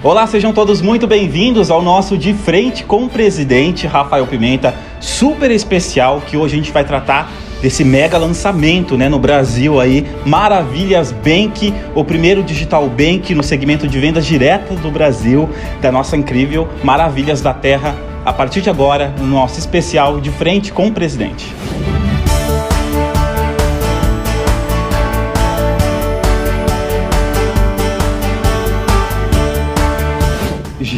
Olá, sejam todos muito bem-vindos ao nosso De Frente com o Presidente Rafael Pimenta, super especial que hoje a gente vai tratar desse mega lançamento né, no Brasil aí, Maravilhas Bank, o primeiro digital bank no segmento de vendas diretas do Brasil, da nossa incrível Maravilhas da Terra, a partir de agora, no nosso especial De Frente com o Presidente.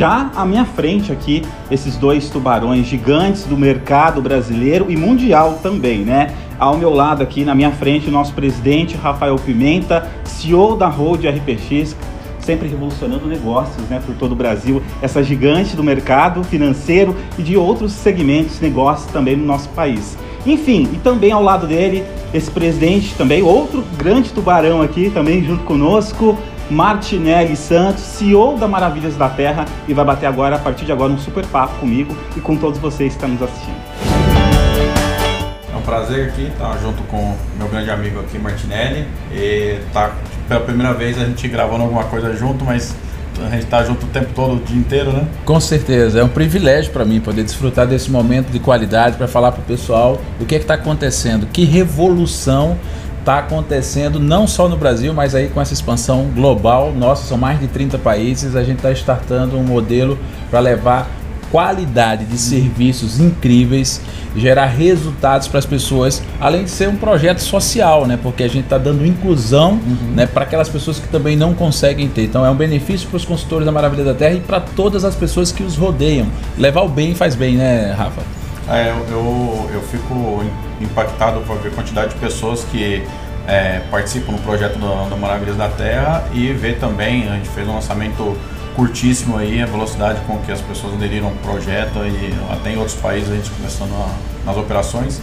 Já à minha frente aqui, esses dois tubarões gigantes do mercado brasileiro e mundial também, né? Ao meu lado aqui, na minha frente, o nosso presidente Rafael Pimenta, CEO da Road RPX, sempre revolucionando negócios né, por todo o Brasil, essa gigante do mercado financeiro e de outros segmentos, negócios também no nosso país. Enfim, e também ao lado dele, esse presidente também, outro grande tubarão aqui também junto conosco, Martinelli Santos, CEO da Maravilhas da Terra, e vai bater agora, a partir de agora, um super papo comigo e com todos vocês que estão nos assistindo. É um prazer aqui estar junto com meu grande amigo aqui, Martinelli, e tá pela primeira vez a gente gravando alguma coisa junto, mas a gente está junto o tempo todo, o dia inteiro, né? Com certeza, é um privilégio para mim poder desfrutar desse momento de qualidade para falar para o pessoal o que é está acontecendo, que revolução está acontecendo não só no Brasil, mas aí com essa expansão global. Nossa, são mais de 30 países. A gente está startando um modelo para levar qualidade de serviços incríveis, gerar resultados para as pessoas, além de ser um projeto social, né? Porque a gente está dando inclusão, uhum. né, para aquelas pessoas que também não conseguem ter. Então é um benefício para os consultores da Maravilha da Terra e para todas as pessoas que os rodeiam. Levar o bem faz bem, né, Rafa? É, eu, eu, eu fico impactado por ver a quantidade de pessoas que é, participam no projeto do, do Maravilhas da Terra e ver também, a gente fez um lançamento curtíssimo aí, a velocidade com que as pessoas aderiram ao projeto e até em outros países a gente começando a, nas operações.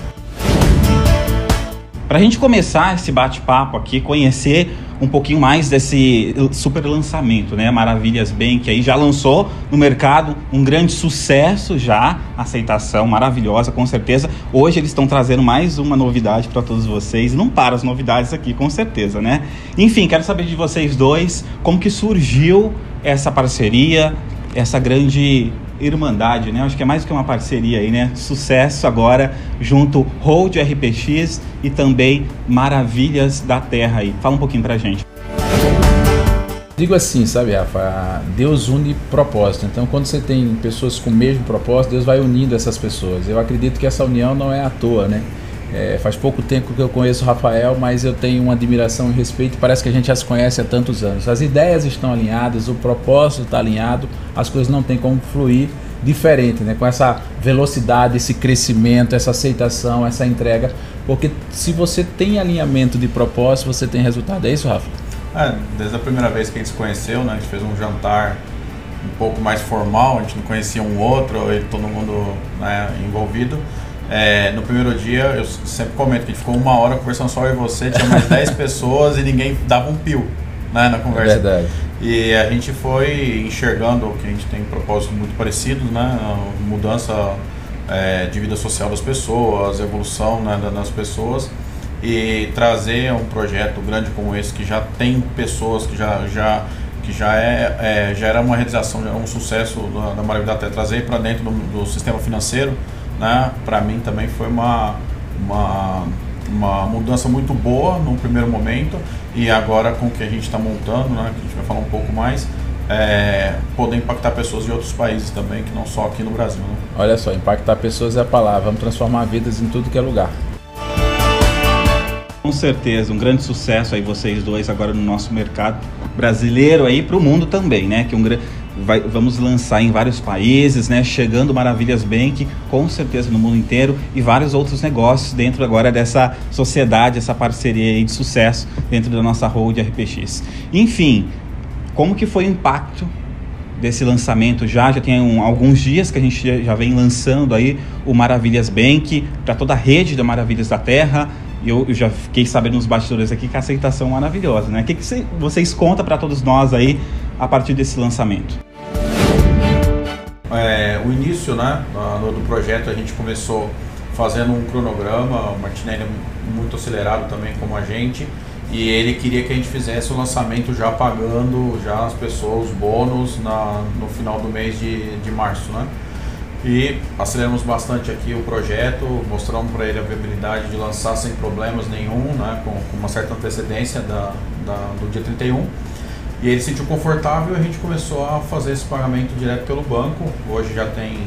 Para a gente começar esse bate-papo aqui, conhecer um pouquinho mais desse super lançamento, né? Maravilhas que aí já lançou no mercado um grande sucesso já, aceitação maravilhosa, com certeza. Hoje eles estão trazendo mais uma novidade para todos vocês. Não para as novidades aqui, com certeza, né? Enfim, quero saber de vocês dois como que surgiu essa parceria, essa grande irmandade, né? Acho que é mais que uma parceria aí, né? Sucesso agora junto Hold RPX e também Maravilhas da Terra aí. Fala um pouquinho pra gente. Digo assim, sabe, Rafa? Deus une propósito. Então, quando você tem pessoas com o mesmo propósito, Deus vai unindo essas pessoas. Eu acredito que essa união não é à toa, né? É, faz pouco tempo que eu conheço o Rafael, mas eu tenho uma admiração e respeito. Parece que a gente já se conhece há tantos anos. As ideias estão alinhadas, o propósito está alinhado, as coisas não têm como fluir diferente, né? com essa velocidade, esse crescimento, essa aceitação, essa entrega. Porque se você tem alinhamento de propósito, você tem resultado. É isso, Rafa? É, desde a primeira vez que a gente se conheceu, né? a gente fez um jantar um pouco mais formal, a gente não conhecia um outro, todo mundo né, envolvido. É, no primeiro dia, eu sempre comento que a gente ficou uma hora conversando só eu e você, tinha mais 10 pessoas e ninguém dava um pio né, na conversa. É verdade. E a gente foi enxergando que a gente tem propósitos muito parecidos, né? Mudança é, de vida social das pessoas, evolução né, das pessoas e trazer um projeto grande como esse que já tem pessoas que já, já que já é, é já era uma realização, já era um sucesso da, da Maravilha até trazer para dentro do, do sistema financeiro né, para mim também foi uma, uma, uma mudança muito boa no primeiro momento e agora com o que a gente está montando, né, que a gente vai falar um pouco mais, é, poder impactar pessoas de outros países também, que não só aqui no Brasil. Né? Olha só, impactar pessoas é a palavra, vamos transformar vidas em tudo que é lugar. Com certeza, um grande sucesso aí vocês dois agora no nosso mercado brasileiro aí para o mundo também, né? Que um vai, vamos lançar em vários países, né? Chegando Maravilhas Bank, com certeza no mundo inteiro e vários outros negócios dentro agora dessa sociedade, essa parceria de sucesso dentro da nossa Road RPX. Enfim, como que foi o impacto desse lançamento já? Já tem um, alguns dias que a gente já vem lançando aí o Maravilhas Bank para toda a rede da Maravilhas da Terra. Eu, eu já fiquei sabendo nos bastidores aqui que a aceitação é maravilhosa, né? O que, que vocês contam para todos nós aí a partir desse lançamento? É, o início né, do, do, projeto a gente começou fazendo um cronograma, o Martinelli é muito acelerado também como a gente, e ele queria que a gente fizesse o lançamento já pagando já as pessoas bônus na, no final do mês de, de março, né? E aceleramos bastante aqui o projeto, mostramos para ele a viabilidade de lançar sem problemas nenhum, né, com, com uma certa antecedência da, da, do dia 31. E ele se sentiu confortável e a gente começou a fazer esse pagamento direto pelo banco. Hoje já tem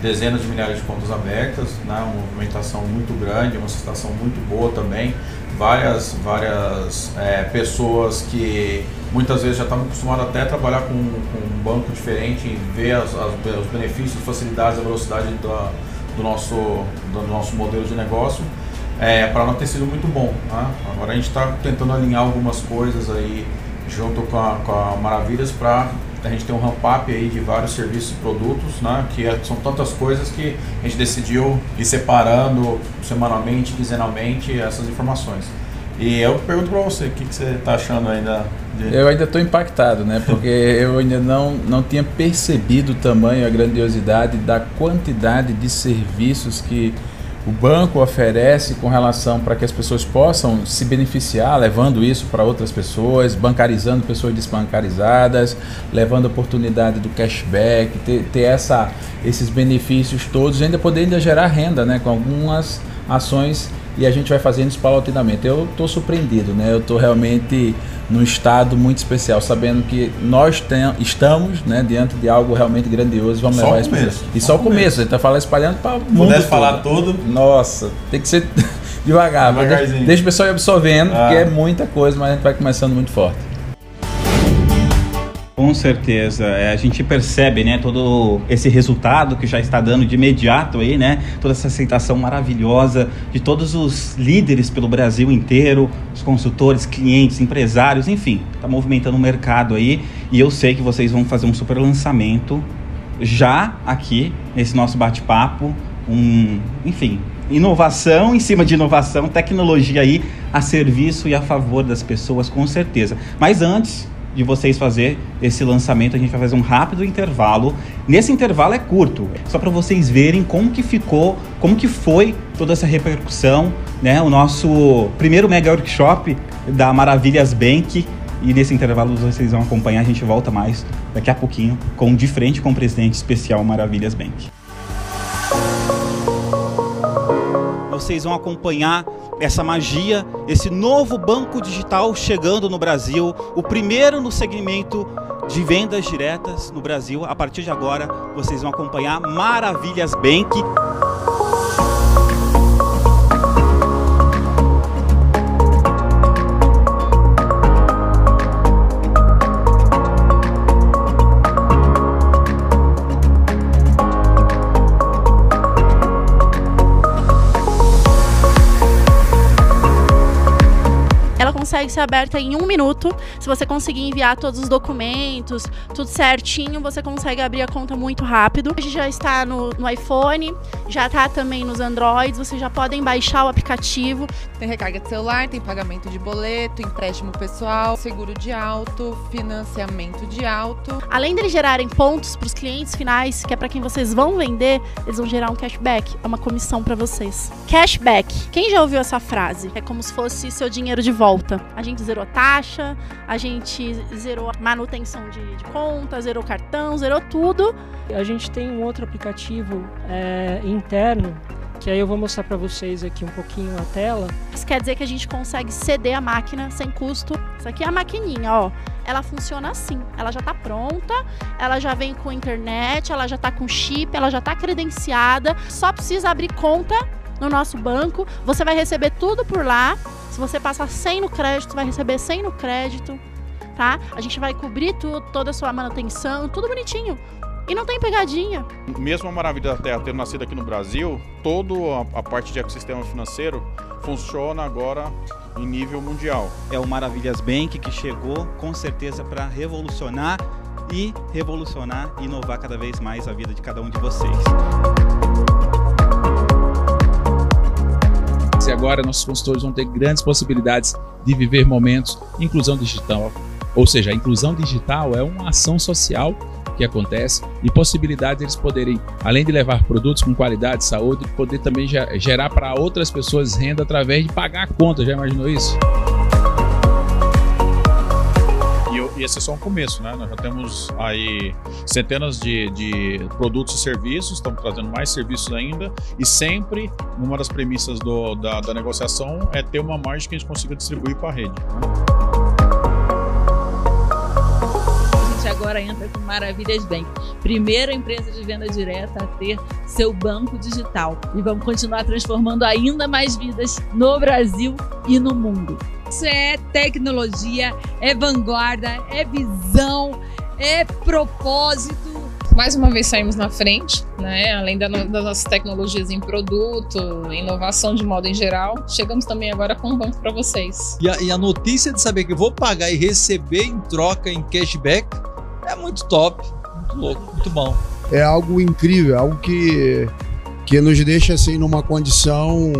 dezenas de milhares de contas abertas, né, uma movimentação muito grande, uma situação muito boa também várias, várias é, pessoas que muitas vezes já estavam acostumadas até a trabalhar com, com um banco diferente e ver as, as, os benefícios, facilidades, a velocidade do, do, nosso, do nosso modelo de negócio. É, para nós ter sido muito bom. Né? Agora a gente está tentando alinhar algumas coisas aí junto com a, com a Maravilhas para a gente ter um ramp-up aí de vários serviços e produtos, né? Que é, são tantas coisas que a gente decidiu ir separando semanalmente, quinzenalmente essas informações. E eu pergunto para você, o que, que você está achando ainda? De... Eu ainda estou impactado, né? Porque eu ainda não, não tinha percebido o tamanho, a grandiosidade da quantidade de serviços que o banco oferece com relação para que as pessoas possam se beneficiar, levando isso para outras pessoas, bancarizando pessoas desbancarizadas, levando a oportunidade do cashback, ter, ter essa, esses benefícios todos, ainda poder ainda gerar renda né, com algumas ações e a gente vai fazendo isso paulatinamente. Eu estou surpreendido, né? eu estou realmente num estado muito especial, sabendo que nós tem, estamos né, diante de algo realmente grandioso. Vamos só levar isso começo. E só, o começo, a gente está falando espalhando para o mundo. Pudesse falar tudo. Nossa, tem que ser devagar. Deixa, deixa o pessoal ir absorvendo, ah. porque é muita coisa, mas a gente vai começando muito forte. Com certeza, é, a gente percebe, né, todo esse resultado que já está dando de imediato aí, né, toda essa aceitação maravilhosa de todos os líderes pelo Brasil inteiro, os consultores, clientes, empresários, enfim, está movimentando o mercado aí e eu sei que vocês vão fazer um super lançamento já aqui nesse nosso bate-papo, um, enfim, inovação em cima de inovação, tecnologia aí a serviço e a favor das pessoas, com certeza. Mas antes de vocês fazer esse lançamento, a gente vai fazer um rápido intervalo. Nesse intervalo é curto, só para vocês verem como que ficou, como que foi toda essa repercussão, né? O nosso primeiro mega workshop da Maravilhas Bank. E nesse intervalo vocês vão acompanhar, a gente volta mais daqui a pouquinho com de frente com o presidente especial Maravilhas Bank. Vocês vão acompanhar essa magia, esse novo banco digital chegando no Brasil, o primeiro no segmento de vendas diretas no Brasil. A partir de agora, vocês vão acompanhar Maravilhas Bank. Consegue ser aberta em um minuto. Se você conseguir enviar todos os documentos, tudo certinho, você consegue abrir a conta muito rápido. Hoje já está no, no iPhone, já está também nos Androids, vocês já podem baixar o aplicativo. Tem recarga de celular, tem pagamento de boleto, empréstimo pessoal, seguro de auto, financiamento de auto. Além de gerarem pontos para os clientes finais, que é para quem vocês vão vender, eles vão gerar um cashback, é uma comissão para vocês. Cashback. Quem já ouviu essa frase? É como se fosse seu dinheiro de volta. A gente zerou taxa, a gente zerou manutenção de, de conta, zerou cartão, zerou tudo. A gente tem um outro aplicativo é, interno que aí eu vou mostrar para vocês aqui um pouquinho a tela. Isso quer dizer que a gente consegue ceder a máquina sem custo. Isso aqui é a maquininha, ó. Ela funciona assim. Ela já está pronta, ela já vem com internet, ela já está com chip, ela já está credenciada. Só precisa abrir conta no nosso banco. Você vai receber tudo por lá. Se você passar 100 no crédito, vai receber 100 no crédito, tá? A gente vai cobrir tudo, toda a sua manutenção, tudo bonitinho. E não tem pegadinha. Mesmo a Maravilha da Terra tendo nascido aqui no Brasil, toda a, a parte de ecossistema financeiro funciona agora em nível mundial. É o Maravilhas Bank que chegou com certeza para revolucionar e revolucionar e inovar cada vez mais a vida de cada um de vocês. E agora nossos consultores vão ter grandes possibilidades de viver momentos de inclusão digital. Ou seja, a inclusão digital é uma ação social que acontece e possibilidade de eles poderem, além de levar produtos com qualidade, saúde, poder também gerar para outras pessoas renda através de pagar a conta. Já imaginou isso? E esse é só um começo, né? Nós já temos aí centenas de, de produtos e serviços, estamos trazendo mais serviços ainda, e sempre uma das premissas do, da, da negociação é ter uma margem que a gente consiga distribuir para a rede. Né? agora entra com Maravilhas Bank, primeira empresa de venda direta a ter seu banco digital. E vamos continuar transformando ainda mais vidas no Brasil e no mundo. Isso é tecnologia, é vanguarda, é visão, é propósito. Mais uma vez saímos na frente, né? além das nossas tecnologias em produto, inovação de modo em geral, chegamos também agora com um banco para vocês. E a, e a notícia de saber que eu vou pagar e receber em troca em cashback é muito top, muito louco, muito bom. É algo incrível, algo que, que nos deixa assim numa condição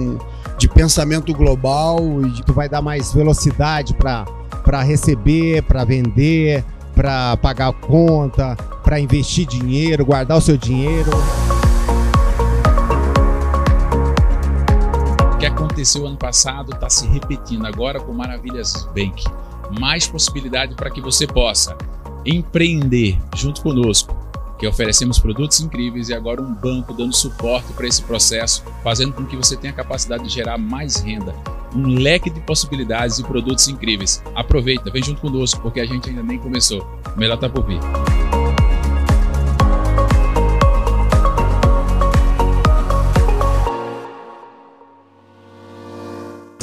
de pensamento global e que vai dar mais velocidade para receber, para vender, para pagar conta, para investir dinheiro, guardar o seu dinheiro. O que aconteceu ano passado está se repetindo agora com Maravilhas Bank. Mais possibilidade para que você possa empreender junto conosco, que oferecemos produtos incríveis e agora um banco dando suporte para esse processo, fazendo com que você tenha a capacidade de gerar mais renda, um leque de possibilidades e produtos incríveis. Aproveita, vem junto conosco, porque a gente ainda nem começou. O melhor está por vir.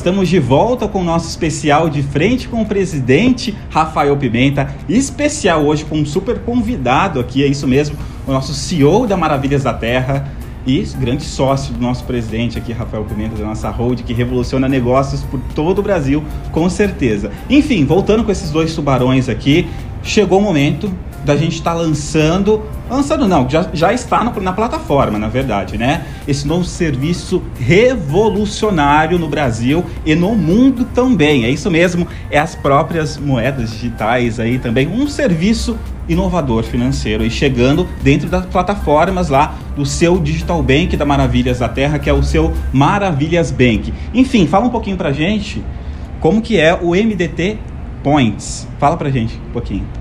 Estamos de volta com o nosso especial de frente com o presidente Rafael Pimenta. Especial hoje com um super convidado aqui, é isso mesmo, o nosso CEO da Maravilhas da Terra e grande sócio do nosso presidente aqui, Rafael Pimenta, da nossa hold, que revoluciona negócios por todo o Brasil, com certeza. Enfim, voltando com esses dois tubarões aqui, chegou o momento da gente estar tá lançando, lançando não, já, já está no, na plataforma, na verdade, né? Esse novo serviço revolucionário no Brasil e no mundo também. É isso mesmo, é as próprias moedas digitais aí também, um serviço inovador financeiro e chegando dentro das plataformas lá do seu Digital Bank da Maravilhas da Terra, que é o seu Maravilhas Bank. Enfim, fala um pouquinho pra gente como que é o MDT Points. Fala pra gente um pouquinho.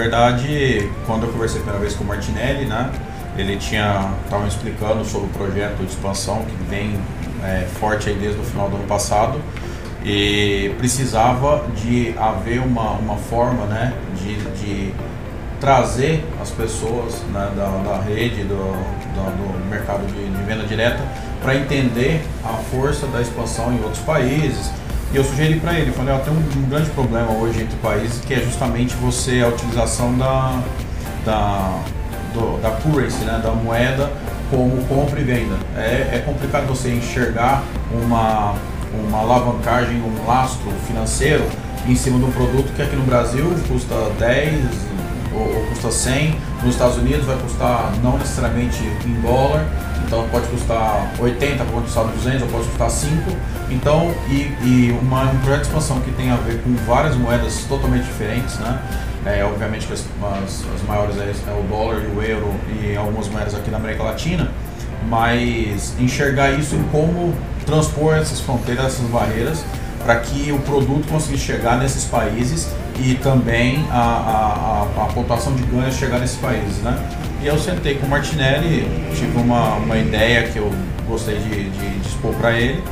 Verdade, quando eu conversei a primeira vez com o Martinelli, né, ele tinha estava explicando sobre o projeto de expansão que vem é, forte aí desde o final do ano passado e precisava de haver uma, uma forma né, de, de trazer as pessoas né, da, da rede, do, do, do mercado de, de venda direta para entender a força da expansão em outros países, e eu sugeri para ele, falei, ó, tem um, um, grande problema hoje entre países que é justamente você a utilização da da do, da currency, né, da moeda como compra e venda. É, é complicado você enxergar uma uma alavancagem, um lastro financeiro em cima de um produto que aqui no Brasil custa 10 ou, ou custa 100, nos Estados Unidos vai custar não necessariamente em dólar, então pode custar 80, pode custar 200 ou pode custar 5. Então, e, e uma, um projeto de expansão que tem a ver com várias moedas totalmente diferentes, né? É, obviamente que as, as, as maiores é, é, o dólar e o euro e algumas moedas aqui na América Latina, mas enxergar isso em como transpor essas fronteiras, essas barreiras, para que o produto conseguisse chegar nesses países e também a, a, a, a pontuação de ganho chegar nesses países, né? E eu sentei com o Martinelli, tive uma, uma ideia que eu gostei de, de, de expor para ele,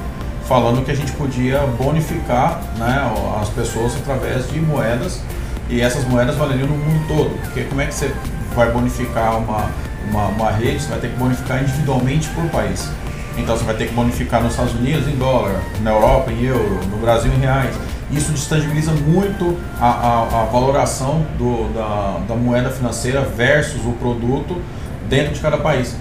falando que a gente podia bonificar né, as pessoas através de moedas e essas moedas valeriam no mundo todo. Porque como é que você vai bonificar uma, uma, uma rede? Você vai ter que bonificar individualmente por país. Então você vai ter que bonificar nos Estados Unidos em dólar, na Europa em euro, no Brasil em reais. Isso distangibiliza muito a, a, a valoração do, da, da moeda financeira versus o produto dentro de cada país.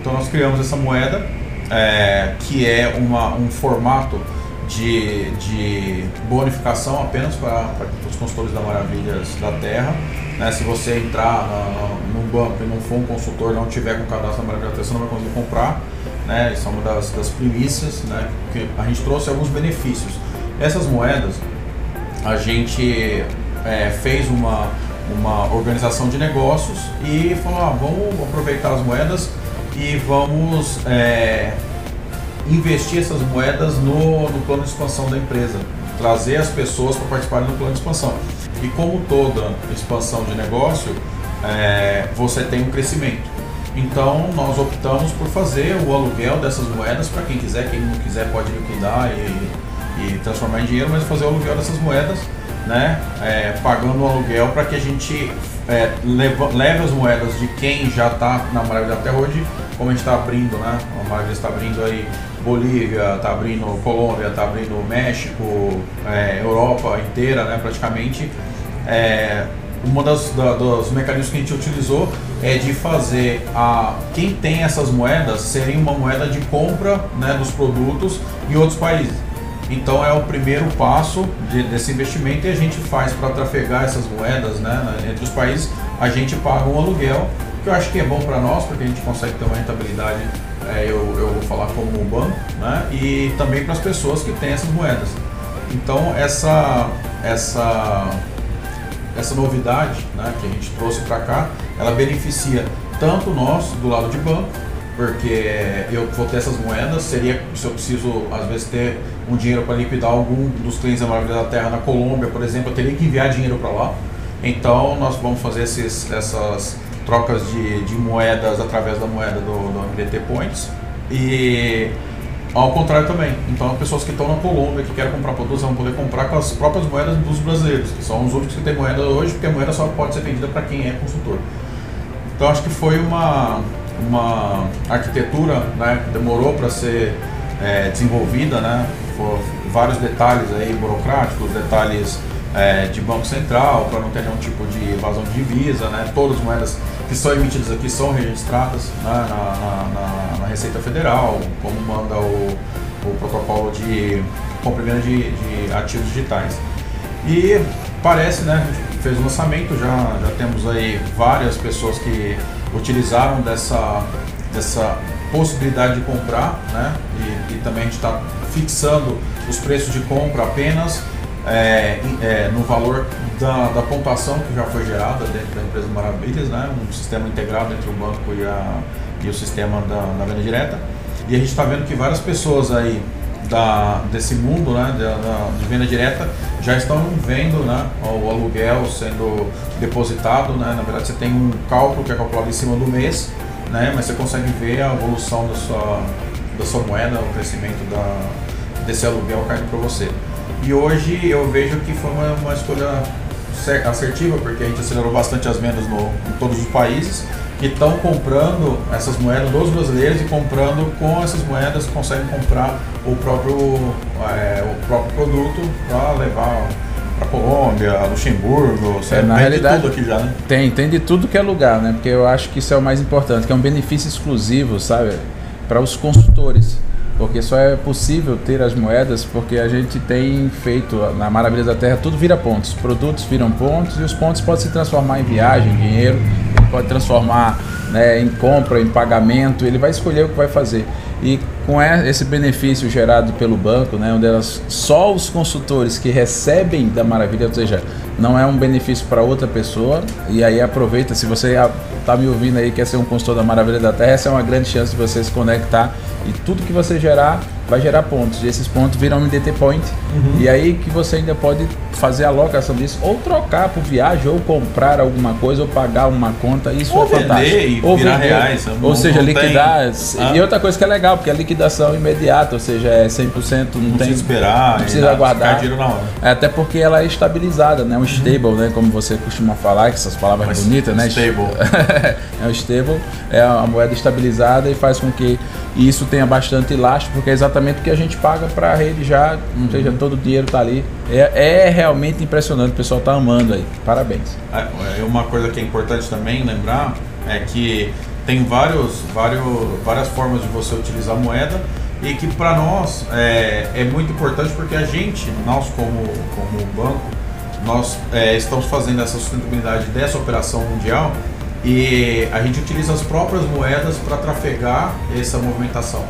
Então nós criamos essa moeda é, que é uma, um formato de, de bonificação apenas para, os consultores da Maravilhas da Terra. Né? Se você entrar no num banco e não for um consultor, não tiver com cadastro da Maravilhas da Terra, você não vai conseguir comprar. Né? Isso é uma das, das primícias, né? a gente trouxe alguns benefícios. Essas moedas, a gente é, fez uma, uma organização de negócios e falou, ah, vamos aproveitar as moedas e vamos é, investir essas moedas no, no plano de expansão da empresa. trazer as pessoas para participarem do plano de expansão. E como toda expansão de negócio, é, você tem um crescimento. Então nós optamos por fazer o aluguel dessas moedas para quem quiser, quem não quiser pode liquidar e, e transformar em dinheiro, mas fazer o aluguel dessas moedas, né, é, pagando o aluguel para que a gente é, leve, leve, as moedas de quem já está na Maravilha até hoje, como a gente está abrindo, né, a Maravilha está abrindo aí Bolívia, está abrindo Colômbia, está abrindo México, é, Europa inteira, né, praticamente. É, da, dos mecanismos que a gente utilizou é de fazer a quem tem essas moedas serem uma moeda de compra né, dos produtos em outros países. Então é o primeiro passo de, desse investimento e a gente faz para trafegar essas moedas né, entre os países, a gente paga um aluguel, que eu acho que é bom para nós, porque a gente consegue ter uma rentabilidade, é, eu, eu vou falar como um banco, né, e também para as pessoas que têm essas moedas. Então essa, essa essa novidade né, que a gente trouxe para cá, ela beneficia tanto nós do lado de banco, porque eu vou ter essas moedas, seria se eu preciso às vezes ter um dinheiro para liquidar algum dos clientes da Maravilha da Terra na Colômbia, por exemplo, eu teria que enviar dinheiro para lá. Então nós vamos fazer esses, essas trocas de, de moedas através da moeda do, do MDT Points. E ao contrário também. Então, pessoas que estão na Colômbia, que querem comprar produtos, vão poder comprar com as próprias moedas dos brasileiros, que são os únicos que têm moeda hoje, porque a moeda só pode ser vendida para quem é consultor. Então, acho que foi uma, uma arquitetura né, que demorou para ser é, desenvolvida, né? Vários detalhes aí burocráticos, detalhes é, de Banco Central, para não ter nenhum tipo de evasão de divisa, né? Todas as moedas que são emitidas aqui são registradas né, na, na, na, Receita Federal, como manda o, o protocolo de compra de, de ativos digitais. E parece, né, fez o lançamento, já, já temos aí várias pessoas que utilizaram dessa, dessa possibilidade de comprar, né, e, e também a gente está fixando os preços de compra apenas é, é, no valor da, da, pontuação que já foi gerada dentro da empresa Maravilhas, né? um sistema integrado entre o banco e, a, e o sistema da, da venda direta. E a gente está vendo que várias pessoas aí da, desse mundo né, de, de, venda direta já estão vendo né, o aluguel sendo depositado. Né? Na verdade, você tem um cálculo que é calculado em cima do mês, né, mas você consegue ver a evolução da sua, da sua moeda, o crescimento da, desse aluguel caindo para você. E hoje eu vejo que foi uma, uma escolha assertiva, porque a gente acelerou bastante as vendas no, em todos os países que estão comprando essas moedas dos brasileiros e comprando com essas moedas conseguem comprar o próprio, é, o próprio produto para levar para Colômbia, Luxemburgo, é, na realidade tudo aqui já, né? Tem, tem de tudo que é lugar, né? Porque eu acho que isso é o mais importante, que é um benefício exclusivo, sabe, para os consultores porque só é possível ter as moedas porque a gente tem feito na Maravilha da Terra tudo vira pontos, produtos viram pontos e os pontos podem se transformar em viagem, dinheiro, ele pode transformar né, em compra, em pagamento, ele vai escolher o que vai fazer. E com esse benefício gerado pelo banco, né, onde elas, só os consultores que recebem da Maravilha, ou seja, não é um benefício para outra pessoa, e aí aproveita, se você está me ouvindo aí quer ser um consultor da Maravilha da Terra, essa é uma grande chance de você se conectar e tudo que você gerar vai gerar pontos. E esses pontos viram um DT Point. Uhum. E aí que você ainda pode fazer a alocação disso, ou trocar por viagem, ou comprar alguma coisa, ou pagar uma conta. Isso ou é fantástico. E ou virar vender, reais. Ou não, seja, não liquidar. Ah. E outra coisa que é legal, porque a liquidação imediata, ou seja, é 100%, não, não tem. Precisa esperar, não precisa aguardar. É, até porque ela é estabilizada, né? Um uhum. stable, né? Como você costuma falar, que essas palavras Mas bonitas, né? Stable. é um stable, é a moeda estabilizada e faz com que isso tenha bastante elástico, porque é exatamente o que a gente paga para a rede já, ou seja, todo o dinheiro está ali. É, é, realmente impressionante, o pessoal está amando aí. Parabéns. É, é, uma coisa que é importante também lembrar é que tem vários, vários, várias formas de você utilizar a moeda e que para nós é, é, muito importante porque a gente, nós como, como banco, nós é, estamos fazendo essa sustentabilidade dessa operação mundial e a gente utiliza as próprias moedas para trafegar essa movimentação.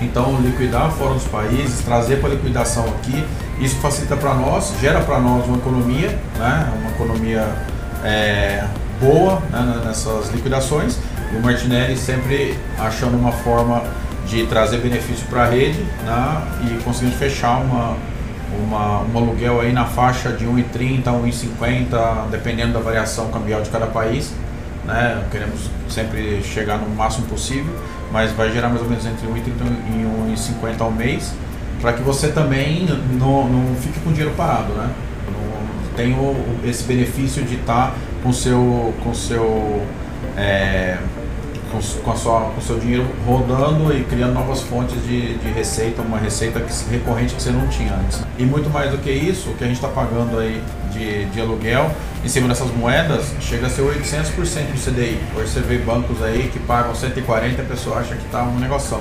Então, liquidar fora dos países, trazer para liquidação aqui, isso facilita para nós, gera para nós uma economia, né? uma economia é, boa né? nessas liquidações. E o Martinelli sempre achando uma forma de trazer benefício para a rede né? e conseguindo fechar uma, uma, um aluguel aí na faixa de 1,30 a 1,50, dependendo da variação cambial de cada país. Né? Queremos sempre chegar no máximo possível, mas vai gerar mais ou menos entre 1,30 e 1,50 ao mês, para que você também não, não fique com dinheiro parado. Né? Tem o, esse benefício de estar tá com seu, com seu é, com, com, a sua, com o seu dinheiro rodando e criando novas fontes de, de receita, uma receita que, recorrente que você não tinha antes. E muito mais do que isso, o que a gente está pagando aí de, de aluguel em cima dessas moedas chega a ser 800% do CDI. Hoje você vê bancos aí que pagam 140 e a pessoa acha que está um negócio.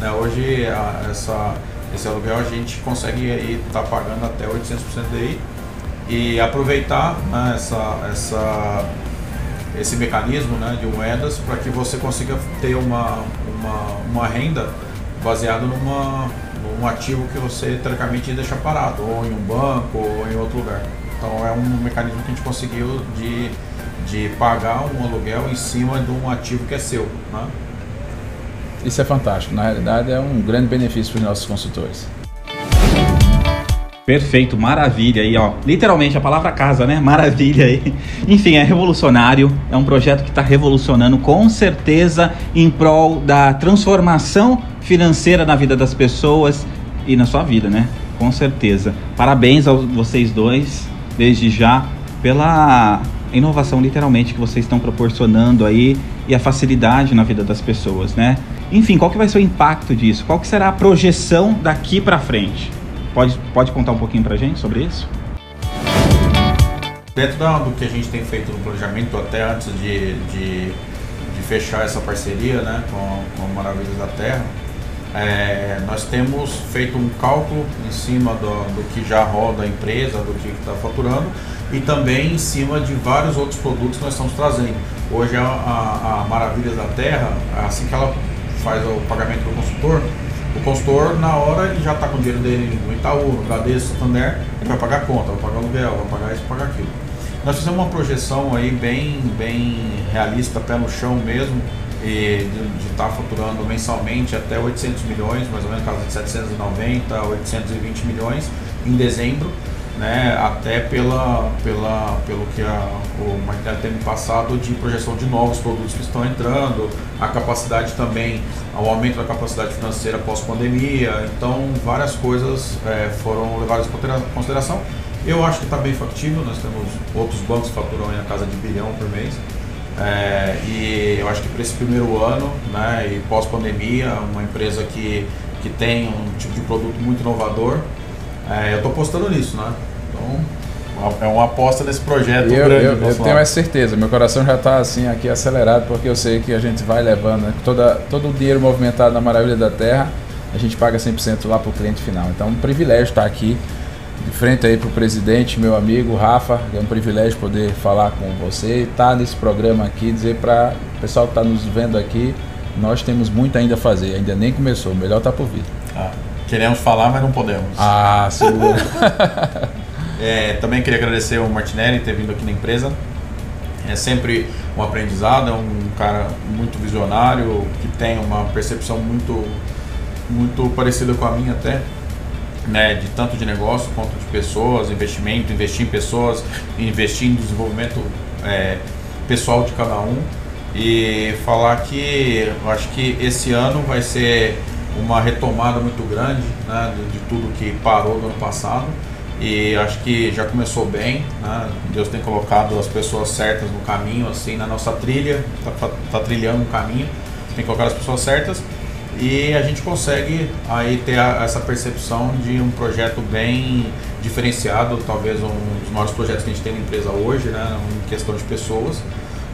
Né? Hoje a, essa, esse aluguel a gente consegue estar tá pagando até 800% do CDI e aproveitar né, essa, essa esse mecanismo né, de moedas para que você consiga ter uma, uma, uma renda baseada numa, num ativo que você teoricamente ia deixar parado, ou em um banco, ou em outro lugar. Então é um mecanismo que a gente conseguiu de, de pagar um aluguel em cima de um ativo que é seu. Né? Isso é fantástico. Na realidade, é um grande benefício para os nossos consultores. Perfeito, maravilha aí, ó. Literalmente a palavra casa, né? Maravilha aí. Enfim, é revolucionário, é um projeto que está revolucionando com certeza em prol da transformação financeira na vida das pessoas e na sua vida, né? Com certeza. Parabéns a vocês dois, desde já, pela inovação literalmente que vocês estão proporcionando aí e a facilidade na vida das pessoas, né? Enfim, qual que vai ser o impacto disso? Qual que será a projeção daqui para frente? Pode, pode contar um pouquinho para a gente sobre isso? Dentro do que a gente tem feito no planejamento, até antes de, de, de fechar essa parceria né, com, com Maravilhas da Terra, é, nós temos feito um cálculo em cima do, do que já roda a empresa, do que está faturando e também em cima de vários outros produtos que nós estamos trazendo. Hoje a, a, Maravilhas da Terra, assim que ela faz o pagamento do consultor, o consultor, na hora, ele já está com o dinheiro dele no Itaú, no Bradesco, Santander, ele vai pagar a conta, vai pagar aluguel, vai pagar isso, vai pagar aquilo. Nós fizemos uma projeção aí bem, bem realista, pé no chão mesmo, e de estar tá faturando mensalmente até 800 milhões, mais ou menos, casa de 790, 820 milhões em dezembro né, até pela, pela, pelo que a, o Martinelli tem passado de projeção de novos produtos que estão entrando, a capacidade também, o aumento da capacidade financeira pós-pandemia, então várias coisas é, foram levadas em consideração. Eu acho que está bem factível, nós temos outros bancos que faturam na casa de bilhão por mês, é, e eu acho que para esse primeiro ano, né, e pós-pandemia, uma empresa que, que tem um tipo de produto muito inovador, é, eu estou apostando nisso, né? Então, é uma aposta nesse projeto eu, grande. Eu, eu tenho essa certeza, meu coração já está assim aqui acelerado, porque eu sei que a gente vai levando, né? Toda, todo o dinheiro movimentado na Maravilha da Terra, a gente paga 100% lá para o cliente final. Então é um privilégio estar aqui de frente aí para o presidente, meu amigo Rafa, é um privilégio poder falar com você, estar tá nesse programa aqui, dizer para o pessoal que está nos vendo aqui, nós temos muito ainda a fazer, ainda nem começou, melhor está por vir. Ah. Queremos falar, mas não podemos. Ah, segura. é, também queria agradecer ao Martinelli ter vindo aqui na empresa. É sempre um aprendizado, é um cara muito visionário, que tem uma percepção muito, muito parecida com a minha até, né, de tanto de negócio quanto de pessoas, investimento, investir em pessoas, investir em desenvolvimento é, pessoal de cada um. E falar que eu acho que esse ano vai ser uma retomada muito grande né, de, de, tudo que parou do ano passado e acho que já começou bem. Né? Deus tem colocado as pessoas certas no caminho, assim, na nossa trilha, está tá trilhando um caminho, tem que colocar as pessoas certas e a gente consegue aí ter a, essa percepção de um projeto bem diferenciado, talvez um dos maiores projetos que a gente tem na empresa hoje, né, em questão de pessoas,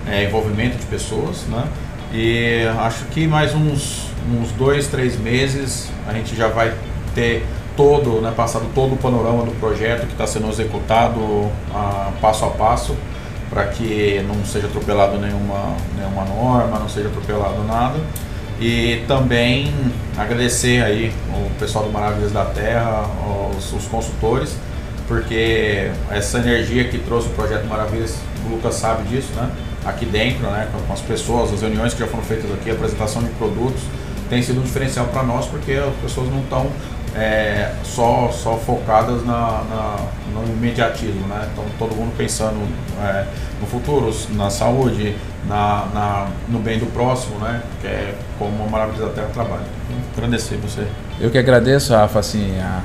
é, envolvimento de pessoas, né, e acho que mais uns, uns dois, três meses a gente já vai ter todo, né, passado todo o panorama do projeto que está sendo executado a, passo a passo para que não seja atropelado nenhuma, nenhuma norma, não seja atropelado nada. E também agradecer aí o pessoal do Maravilhas da Terra, os, os consultores, porque essa energia que trouxe o projeto Maravilhas, o Lucas sabe disso, né? aqui dentro, né, com as pessoas, as reuniões que já foram feitas aqui, a apresentação de produtos, tem sido um diferencial para nós porque as pessoas não estão é, só, só focadas na, na, no imediatismo, né? Então todo mundo pensando é, no futuro, na saúde, na, na, no bem do próximo, né? Que é como a Maravilha da Terra trabalha. Agradecer você. Eu que agradeço, Rafa, assim, a,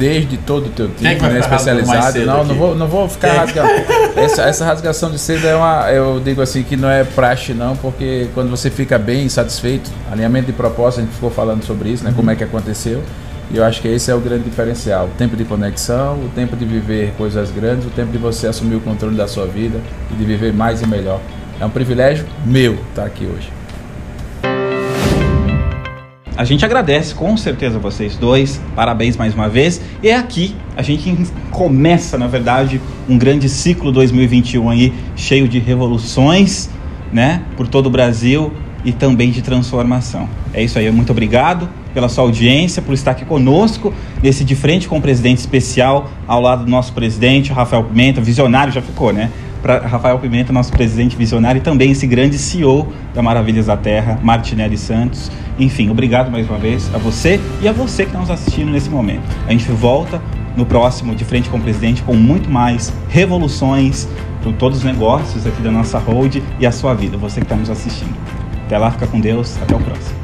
desde todo o teu é vai né, especializado. cedo Não, não vou, não vou ficar Quem? rasgando. Essa, essa rasgação de seda é uma, eu digo assim, que não é praxe não, porque quando você fica bem satisfeito, alinhamento de propósito, a gente ficou falando sobre isso, né, como é que aconteceu. E eu acho que esse é o grande diferencial. O tempo de conexão, o tempo de viver coisas grandes, o tempo de você assumir o controle da sua vida e de viver mais e melhor. É um privilégio meu estar aqui hoje. A gente agradece com certeza vocês dois, parabéns mais uma vez. E é aqui a gente começa, na verdade, um grande ciclo 2021 aí, cheio de revoluções, né, por todo o Brasil e também de transformação. É isso aí, muito obrigado pela sua audiência, por estar aqui conosco nesse de frente com o presidente especial, ao lado do nosso presidente, Rafael Pimenta, visionário já ficou, né? Para Rafael Pimenta, nosso presidente visionário, e também esse grande CEO da Maravilhas da Terra, Martinelli Santos. Enfim, obrigado mais uma vez a você e a você que está nos assistindo nesse momento. A gente volta no próximo De Frente com o Presidente com muito mais revoluções para todos os negócios aqui da nossa hold e a sua vida, você que está nos assistindo. Até lá, fica com Deus, até o próximo.